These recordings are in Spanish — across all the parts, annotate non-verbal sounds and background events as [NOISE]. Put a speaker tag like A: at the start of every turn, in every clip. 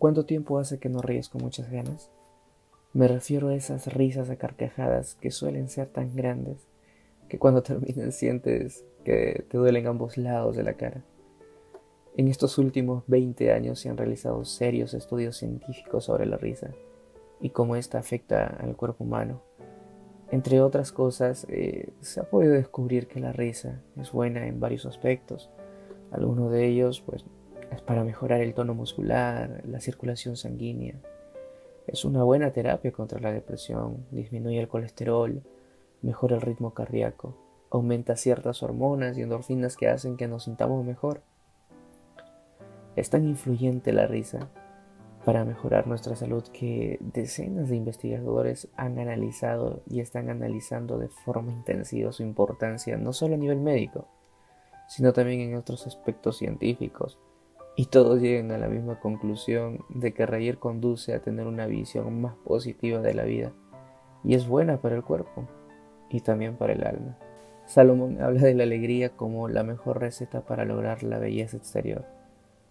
A: ¿Cuánto tiempo hace que no ríes con muchas ganas? Me refiero a esas risas a carcajadas que suelen ser tan grandes que cuando [LAUGHS] terminan sientes que te duelen ambos lados de la cara. En estos últimos 20 años se han realizado serios estudios científicos sobre la risa y cómo ésta afecta al cuerpo humano. Entre otras cosas, eh, se ha podido descubrir que la risa es buena en varios aspectos. Algunos de ellos, pues, es para mejorar el tono muscular, la circulación sanguínea. Es una buena terapia contra la depresión, disminuye el colesterol, mejora el ritmo cardíaco, aumenta ciertas hormonas y endorfinas que hacen que nos sintamos mejor. Es tan influyente la risa para mejorar nuestra salud que decenas de investigadores han analizado y están analizando de forma intensiva su importancia no solo a nivel médico, sino también en otros aspectos científicos. Y todos llegan a la misma conclusión de que reír conduce a tener una visión más positiva de la vida y es buena para el cuerpo y también para el alma. Salomón habla de la alegría como la mejor receta para lograr la belleza exterior.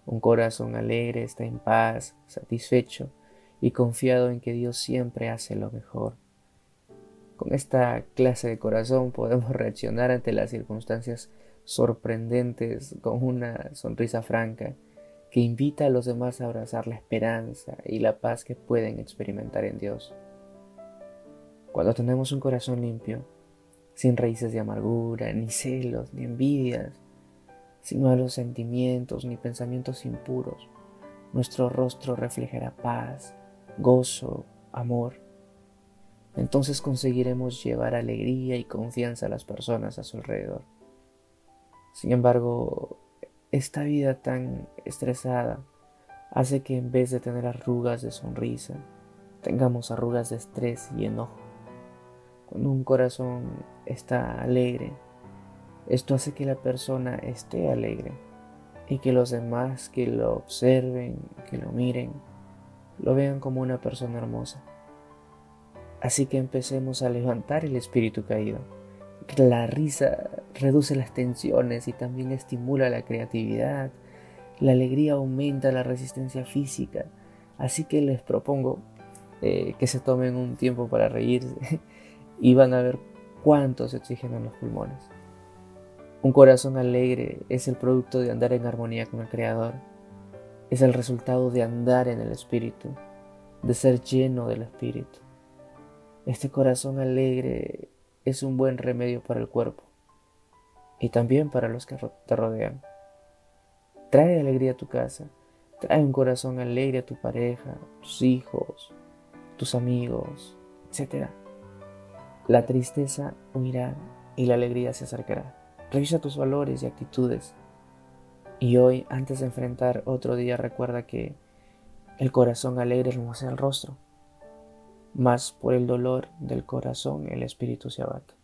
A: Un corazón alegre está en paz, satisfecho y confiado en que Dios siempre hace lo mejor. Con esta clase de corazón podemos reaccionar ante las circunstancias sorprendentes con una sonrisa franca que invita a los demás a abrazar la esperanza y la paz que pueden experimentar en Dios. Cuando tenemos un corazón limpio, sin raíces de amargura, ni celos, ni envidias, sin malos sentimientos, ni pensamientos impuros, nuestro rostro reflejará paz, gozo, amor. Entonces conseguiremos llevar alegría y confianza a las personas a su alrededor. Sin embargo, esta vida tan estresada hace que en vez de tener arrugas de sonrisa, tengamos arrugas de estrés y enojo. Cuando un corazón está alegre, esto hace que la persona esté alegre y que los demás que lo observen, que lo miren, lo vean como una persona hermosa. Así que empecemos a levantar el espíritu caído. La risa reduce las tensiones y también estimula la creatividad. La alegría aumenta la resistencia física. Así que les propongo eh, que se tomen un tiempo para reírse [LAUGHS] y van a ver cuánto se oxígeno los pulmones. Un corazón alegre es el producto de andar en armonía con el Creador. Es el resultado de andar en el Espíritu, de ser lleno del Espíritu. Este corazón alegre es un buen remedio para el cuerpo y también para los que te rodean. Trae alegría a tu casa, trae un corazón alegre a tu pareja, tus hijos, tus amigos, etc. La tristeza huirá y la alegría se acercará. Revisa tus valores y actitudes. Y hoy, antes de enfrentar otro día, recuerda que el corazón alegre hermosa el rostro, mas por el dolor del corazón el espíritu se abate.